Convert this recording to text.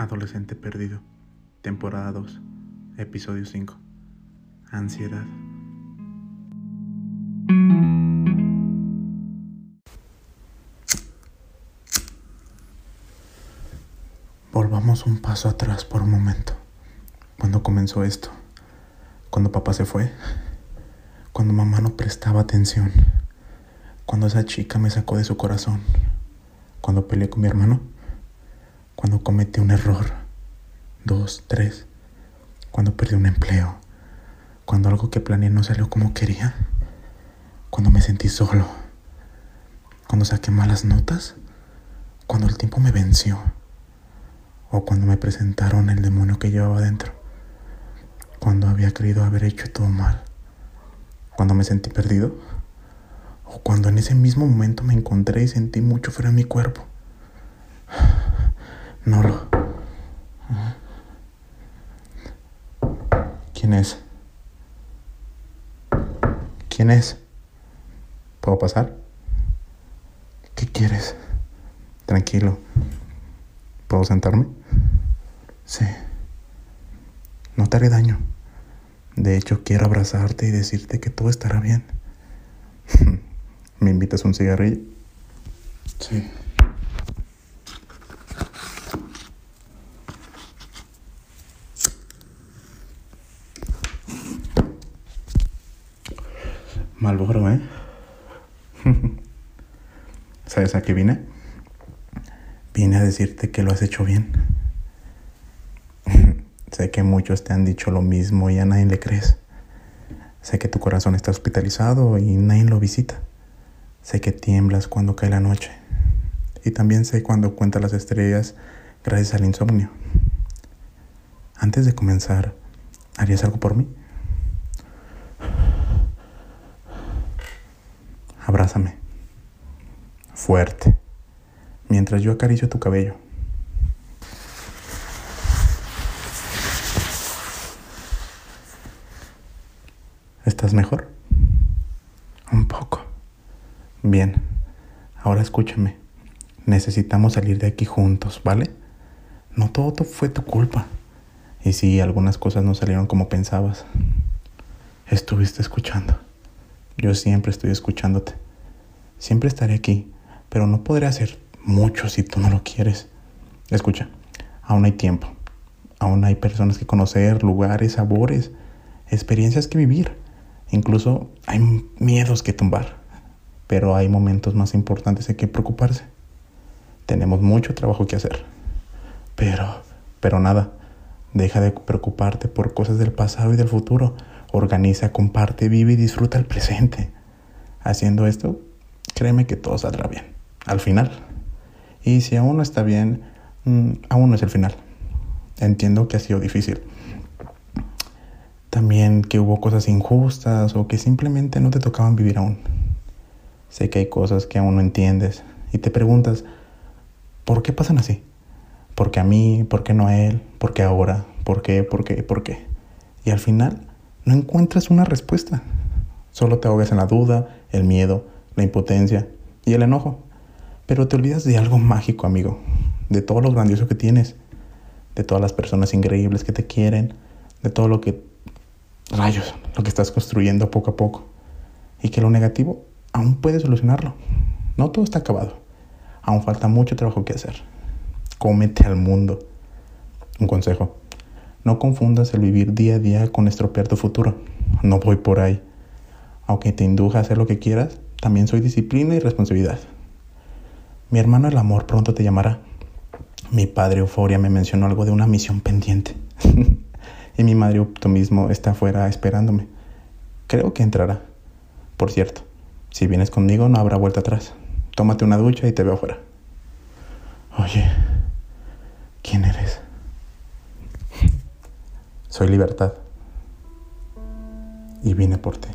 Adolescente Perdido, temporada 2, episodio 5. Ansiedad. Volvamos un paso atrás por un momento. Cuando comenzó esto, cuando papá se fue, cuando mamá no prestaba atención, cuando esa chica me sacó de su corazón, cuando peleé con mi hermano, cuando cometí un error, dos, tres, cuando perdí un empleo, cuando algo que planeé no salió como quería, cuando me sentí solo, cuando saqué malas notas, cuando el tiempo me venció. O cuando me presentaron el demonio que llevaba dentro, cuando había querido haber hecho todo mal, cuando me sentí perdido. O cuando en ese mismo momento me encontré y sentí mucho frío en mi cuerpo. No lo... ¿Quién es? ¿Quién es? ¿Puedo pasar? ¿Qué quieres? Tranquilo. ¿Puedo sentarme? Sí. No te haré daño. De hecho, quiero abrazarte y decirte que todo estará bien. ¿Me invitas un cigarrillo? Sí. Malboro, ¿eh? ¿Sabes a qué vine? Vine a decirte que lo has hecho bien. sé que muchos te han dicho lo mismo y a nadie le crees. Sé que tu corazón está hospitalizado y nadie lo visita. Sé que tiemblas cuando cae la noche. Y también sé cuando cuentas las estrellas gracias al insomnio. Antes de comenzar, ¿harías algo por mí? Abrázame. Fuerte. Mientras yo acaricio tu cabello. ¿Estás mejor? Un poco. Bien. Ahora escúchame. Necesitamos salir de aquí juntos, ¿vale? No todo fue tu culpa. Y si algunas cosas no salieron como pensabas. Estuviste escuchando. Yo siempre estoy escuchándote. Siempre estaré aquí, pero no podré hacer mucho si tú no lo quieres. Escucha, aún hay tiempo. Aún hay personas que conocer, lugares, sabores, experiencias que vivir. Incluso hay miedos que tumbar. Pero hay momentos más importantes en que preocuparse. Tenemos mucho trabajo que hacer. Pero, pero nada. Deja de preocuparte por cosas del pasado y del futuro. Organiza, comparte, vive y disfruta el presente. Haciendo esto, créeme que todo saldrá bien. Al final. Y si aún no está bien, mm, aún no es el final. Entiendo que ha sido difícil. También que hubo cosas injustas o que simplemente no te tocaban vivir aún. Sé que hay cosas que aún no entiendes y te preguntas, ¿por qué pasan así? ¿Por qué a mí? ¿Por qué no a él? ¿Por qué ahora? ¿Por qué? ¿Por qué? ¿Por qué? Y al final no encuentras una respuesta. Solo te ahogas en la duda, el miedo, la impotencia y el enojo. Pero te olvidas de algo mágico, amigo, de todo lo grandioso que tienes, de todas las personas increíbles que te quieren, de todo lo que, rayos, lo que estás construyendo poco a poco. Y que lo negativo aún puedes solucionarlo. No todo está acabado. Aún falta mucho trabajo que hacer. Cómete al mundo. Un consejo. No confundas el vivir día a día con estropear tu futuro. No voy por ahí. Aunque te induja a hacer lo que quieras, también soy disciplina y responsabilidad. Mi hermano el amor pronto te llamará. Mi padre Euforia me mencionó algo de una misión pendiente. y mi madre optimismo está afuera esperándome. Creo que entrará. Por cierto, si vienes conmigo no habrá vuelta atrás. Tómate una ducha y te veo afuera. Oye, ¿quién eres? Soy libertad. Y vine por ti.